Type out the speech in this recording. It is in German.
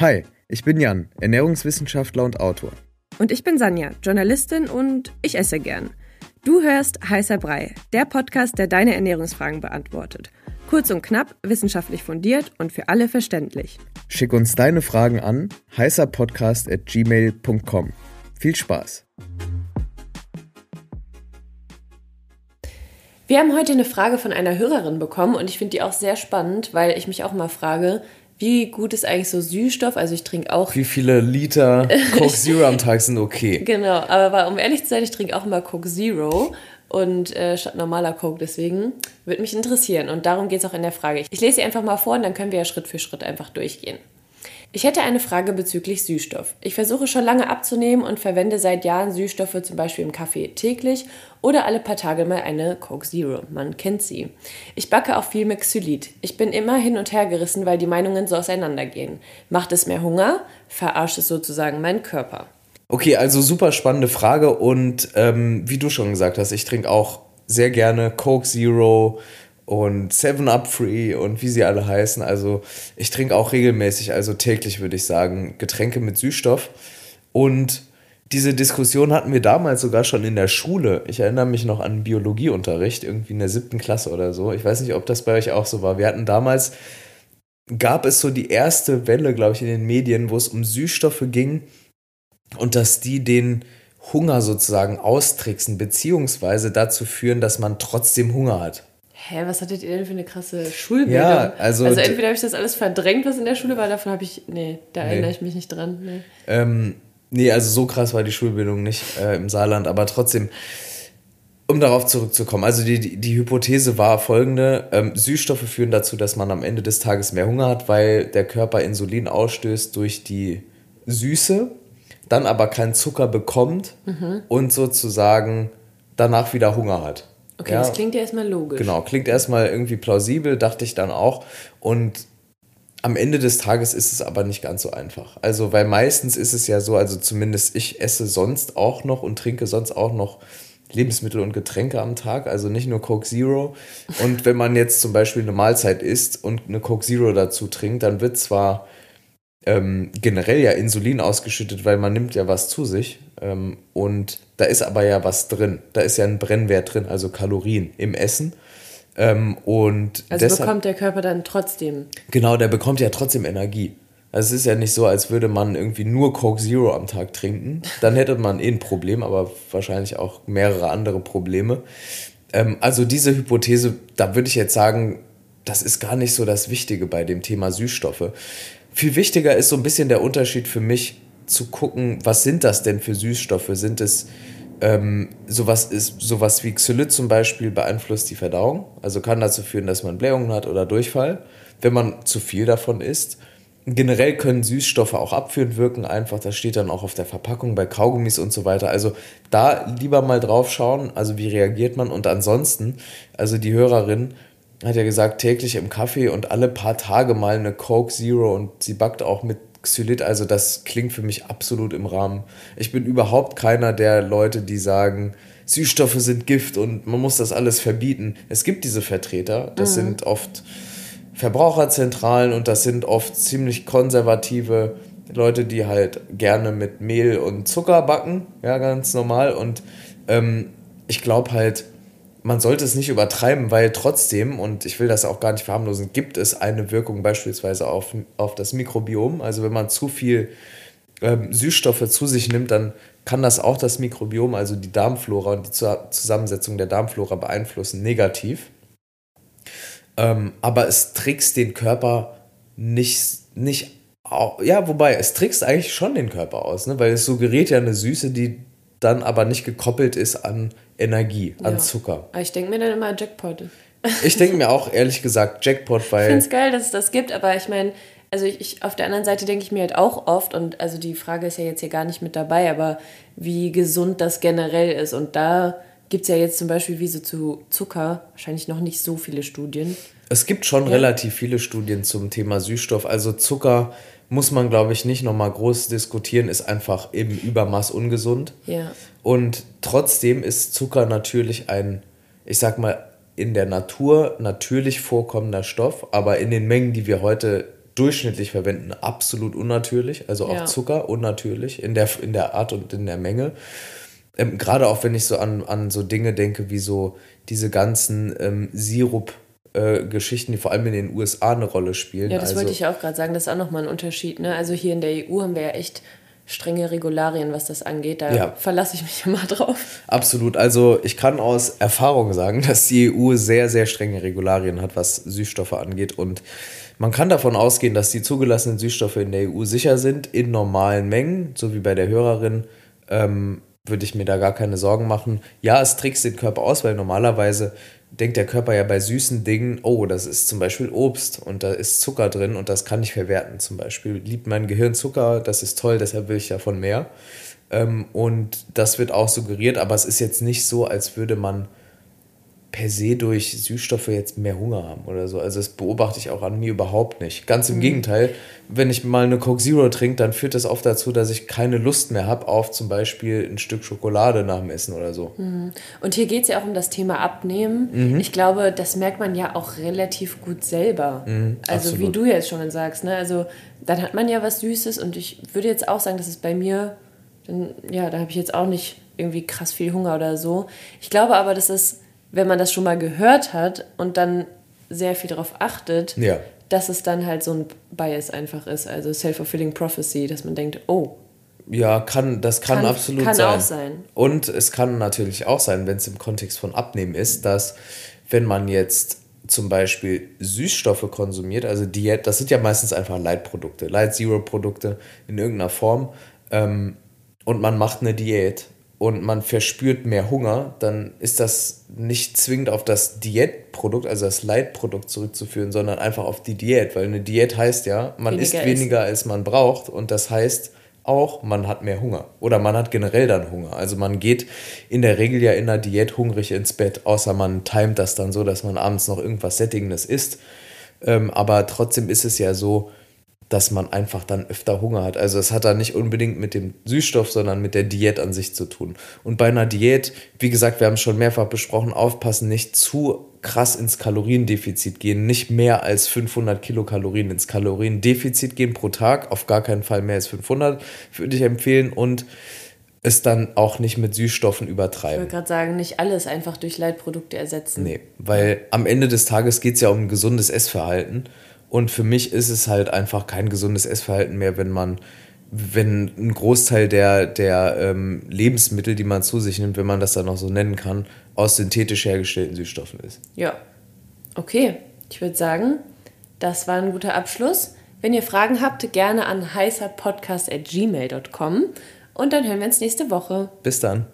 Hi, ich bin Jan, Ernährungswissenschaftler und Autor. Und ich bin Sanja, Journalistin und ich esse gern. Du hörst Heißer Brei, der Podcast, der deine Ernährungsfragen beantwortet. Kurz und knapp, wissenschaftlich fundiert und für alle verständlich. Schick uns deine Fragen an heißerpodcast.gmail.com. Viel Spaß! Wir haben heute eine Frage von einer Hörerin bekommen und ich finde die auch sehr spannend, weil ich mich auch mal frage, wie gut ist eigentlich so Süßstoff? Also ich trinke auch. Wie viele Liter Coke Zero am Tag sind okay? Genau, aber um ehrlich zu sein, ich trinke auch immer Coke Zero und äh, statt normaler Coke. Deswegen würde mich interessieren und darum geht es auch in der Frage. Ich lese sie einfach mal vor und dann können wir ja Schritt für Schritt einfach durchgehen. Ich hätte eine Frage bezüglich Süßstoff. Ich versuche schon lange abzunehmen und verwende seit Jahren Süßstoffe zum Beispiel im Kaffee täglich oder alle paar Tage mal eine Coke Zero. Man kennt sie. Ich backe auch viel mit Xylit. Ich bin immer hin und her gerissen, weil die Meinungen so auseinandergehen. Macht es mehr Hunger? Verarscht es sozusagen meinen Körper? Okay, also super spannende Frage und ähm, wie du schon gesagt hast, ich trinke auch sehr gerne Coke Zero, und Seven Up Free und wie sie alle heißen. Also ich trinke auch regelmäßig, also täglich würde ich sagen, Getränke mit Süßstoff. Und diese Diskussion hatten wir damals sogar schon in der Schule. Ich erinnere mich noch an Biologieunterricht, irgendwie in der siebten Klasse oder so. Ich weiß nicht, ob das bei euch auch so war. Wir hatten damals, gab es so die erste Welle, glaube ich, in den Medien, wo es um Süßstoffe ging und dass die den Hunger sozusagen austricksen, beziehungsweise dazu führen, dass man trotzdem Hunger hat. Hä, was hattet ihr denn für eine krasse Schulbildung? Ja, also, also entweder habe ich das alles verdrängt, was in der Schule war, davon habe ich, nee, da nee. erinnere ich mich nicht dran. Nee. Ähm, nee, also so krass war die Schulbildung nicht äh, im Saarland, aber trotzdem, um darauf zurückzukommen, also die, die, die Hypothese war folgende, ähm, Süßstoffe führen dazu, dass man am Ende des Tages mehr Hunger hat, weil der Körper Insulin ausstößt durch die Süße, dann aber keinen Zucker bekommt mhm. und sozusagen danach wieder Hunger hat. Okay, ja, das klingt ja erstmal logisch. Genau, klingt erstmal irgendwie plausibel, dachte ich dann auch. Und am Ende des Tages ist es aber nicht ganz so einfach. Also, weil meistens ist es ja so, also zumindest ich esse sonst auch noch und trinke sonst auch noch Lebensmittel und Getränke am Tag, also nicht nur Coke Zero. Und wenn man jetzt zum Beispiel eine Mahlzeit isst und eine Coke Zero dazu trinkt, dann wird zwar ähm, generell ja Insulin ausgeschüttet, weil man nimmt ja was zu sich. Ähm, und da ist aber ja was drin. Da ist ja ein Brennwert drin, also Kalorien im Essen. Ähm, und also deshalb, bekommt der Körper dann trotzdem. Genau, der bekommt ja trotzdem Energie. Also es ist ja nicht so, als würde man irgendwie nur Coke Zero am Tag trinken. Dann hätte man eh ein Problem, aber wahrscheinlich auch mehrere andere Probleme. Ähm, also diese Hypothese, da würde ich jetzt sagen, das ist gar nicht so das Wichtige bei dem Thema Süßstoffe. Viel wichtiger ist so ein bisschen der Unterschied für mich zu gucken, was sind das denn für Süßstoffe? Sind es ähm, sowas ist sowas wie Xylit zum Beispiel beeinflusst die Verdauung, also kann dazu führen, dass man Blähungen hat oder Durchfall, wenn man zu viel davon isst. Generell können Süßstoffe auch abführend wirken, einfach, das steht dann auch auf der Verpackung bei Kaugummis und so weiter. Also da lieber mal drauf schauen, also wie reagiert man und ansonsten, also die Hörerin hat ja gesagt, täglich im Kaffee und alle paar Tage mal eine Coke Zero und sie backt auch mit Xylit, also das klingt für mich absolut im Rahmen. Ich bin überhaupt keiner der Leute, die sagen, Süßstoffe sind Gift und man muss das alles verbieten. Es gibt diese Vertreter, das mhm. sind oft Verbraucherzentralen und das sind oft ziemlich konservative Leute, die halt gerne mit Mehl und Zucker backen, ja, ganz normal. Und ähm, ich glaube halt, man sollte es nicht übertreiben, weil trotzdem, und ich will das auch gar nicht verharmlosen, gibt es eine Wirkung beispielsweise auf, auf das Mikrobiom. Also wenn man zu viel ähm, Süßstoffe zu sich nimmt, dann kann das auch das Mikrobiom, also die Darmflora und die Zusammensetzung der Darmflora beeinflussen, negativ. Ähm, aber es trickst den Körper nicht, nicht ja, wobei, es trickst eigentlich schon den Körper aus, ne? weil es suggeriert ja eine Süße, die dann aber nicht gekoppelt ist an Energie, an ja. Zucker. Ich denke mir dann immer Jackpot. Ich denke mir auch ehrlich gesagt Jackpot, weil. Ich finde es geil, dass es das gibt, aber ich meine, also ich, ich, auf der anderen Seite denke ich mir halt auch oft, und also die Frage ist ja jetzt hier gar nicht mit dabei, aber wie gesund das generell ist. Und da gibt es ja jetzt zum Beispiel wie so zu Zucker wahrscheinlich noch nicht so viele Studien. Es gibt schon ja. relativ viele Studien zum Thema Süßstoff. Also Zucker muss man, glaube ich, nicht nochmal groß diskutieren, ist einfach im Übermaß ungesund. Ja. Und trotzdem ist Zucker natürlich ein, ich sag mal, in der Natur natürlich vorkommender Stoff, aber in den Mengen, die wir heute durchschnittlich verwenden, absolut unnatürlich. Also auch Ja. Zucker unnatürlich in der, in der Art und in der Menge. Ähm, Gerade auch wenn ich so an, an so Dinge denke, wie so diese ganzen ähm, Sirup-Geschichten, die vor allem in den USA eine Rolle spielen. Ja, das also, wollte ich auch gerade sagen, das ist auch nochmal ein Unterschied. Ne? Also hier in der EU haben wir ja echt strenge Regularien, was das angeht. Da Ja. verlasse ich mich immer drauf. Absolut. Also ich kann aus Erfahrung sagen, dass die EU sehr, sehr strenge Regularien hat, was Süßstoffe angeht. Und man kann davon ausgehen, dass die zugelassenen Süßstoffe in der EU sicher sind, in normalen Mengen, so wie bei der Hörerin. Ähm, würde ich mir da gar keine Sorgen machen. Ja, es trickst den Körper aus, weil normalerweise denkt der Körper ja bei süßen Dingen, oh, das ist zum Beispiel Obst und da ist Zucker drin und das kann ich verwerten. Zum Beispiel liebt mein Gehirn Zucker, das ist toll, deshalb will ich davon mehr. Ähm, und das wird auch suggeriert, aber es ist jetzt nicht so, als würde man per se durch Süßstoffe jetzt mehr Hunger haben oder so. Also das beobachte ich auch an mir überhaupt nicht. Ganz im Gegenteil, wenn ich mal eine Coke Zero trinke, dann führt das oft dazu, dass ich keine Lust mehr habe auf zum Beispiel ein Stück Schokolade nach dem Essen oder so. Und hier geht es ja auch um das Thema Abnehmen. Mhm. Ich glaube, das merkt man ja auch relativ gut selber. also wie Mhm, absolut. du jetzt schon sagst, ne? Also dann hat man ja was Süßes und ich würde jetzt auch sagen, dass es bei mir, dann, ja, da habe ich jetzt auch nicht irgendwie krass viel Hunger oder so. Ich glaube aber, dass es, wenn man das schon mal gehört hat und dann sehr viel darauf achtet, Ja. dass es dann halt so ein Bias einfach ist, also self-fulfilling prophecy, dass man denkt, oh, Ja, kann, das kann, Kann- absolut kann sein. auch sein. Und es kann natürlich auch sein, wenn es im Kontext von Abnehmen ist, dass wenn man jetzt zum Beispiel Süßstoffe konsumiert, also Diät, das sind ja meistens einfach Light-Produkte, Light-Zero-Produkte in irgendeiner Form, ähm, und man macht eine Diät und man verspürt mehr Hunger, dann ist das nicht zwingend auf das Diätprodukt, also das Light-Produkt zurückzuführen, sondern einfach auf die Diät, weil eine Diät heißt ja, man Weniger isst weniger, als man braucht und das heißt auch, man hat mehr Hunger oder man hat generell dann Hunger. Also man geht in der Regel ja in der Diät hungrig ins Bett, außer man timet das dann so, dass man abends noch irgendwas Sättigendes isst. Ähm, aber trotzdem ist es ja so, dass man einfach dann öfter Hunger hat. Also es hat dann nicht unbedingt mit dem Süßstoff, sondern mit der Diät an sich zu tun. Und bei einer Diät, wie gesagt, wir haben es schon mehrfach besprochen, aufpassen, nicht zu krass ins Kaloriendefizit gehen, nicht mehr als 500 Kilokalorien ins Kaloriendefizit gehen pro Tag, auf gar keinen Fall mehr als 500, würde ich empfehlen und es dann auch nicht mit Süßstoffen ich übertreiben. wollte gerade sagen, nicht alles einfach durch Leitprodukte ersetzen. Nee, weil am Ende des Tages geht es ja um ein gesundes Essverhalten. Und für mich ist es halt einfach kein gesundes Essverhalten mehr, wenn man, wenn ein Großteil der, der ähm, Lebensmittel, die man zu sich nimmt, wenn man das dann noch so nennen kann, aus synthetisch hergestellten Süßstoffen ist. Ja. Okay, ich würde sagen, das war ein guter Abschluss. Wenn ihr Fragen habt, gerne an heißerpodcast.gmail.com und dann hören wir uns nächste Woche. Bis dann.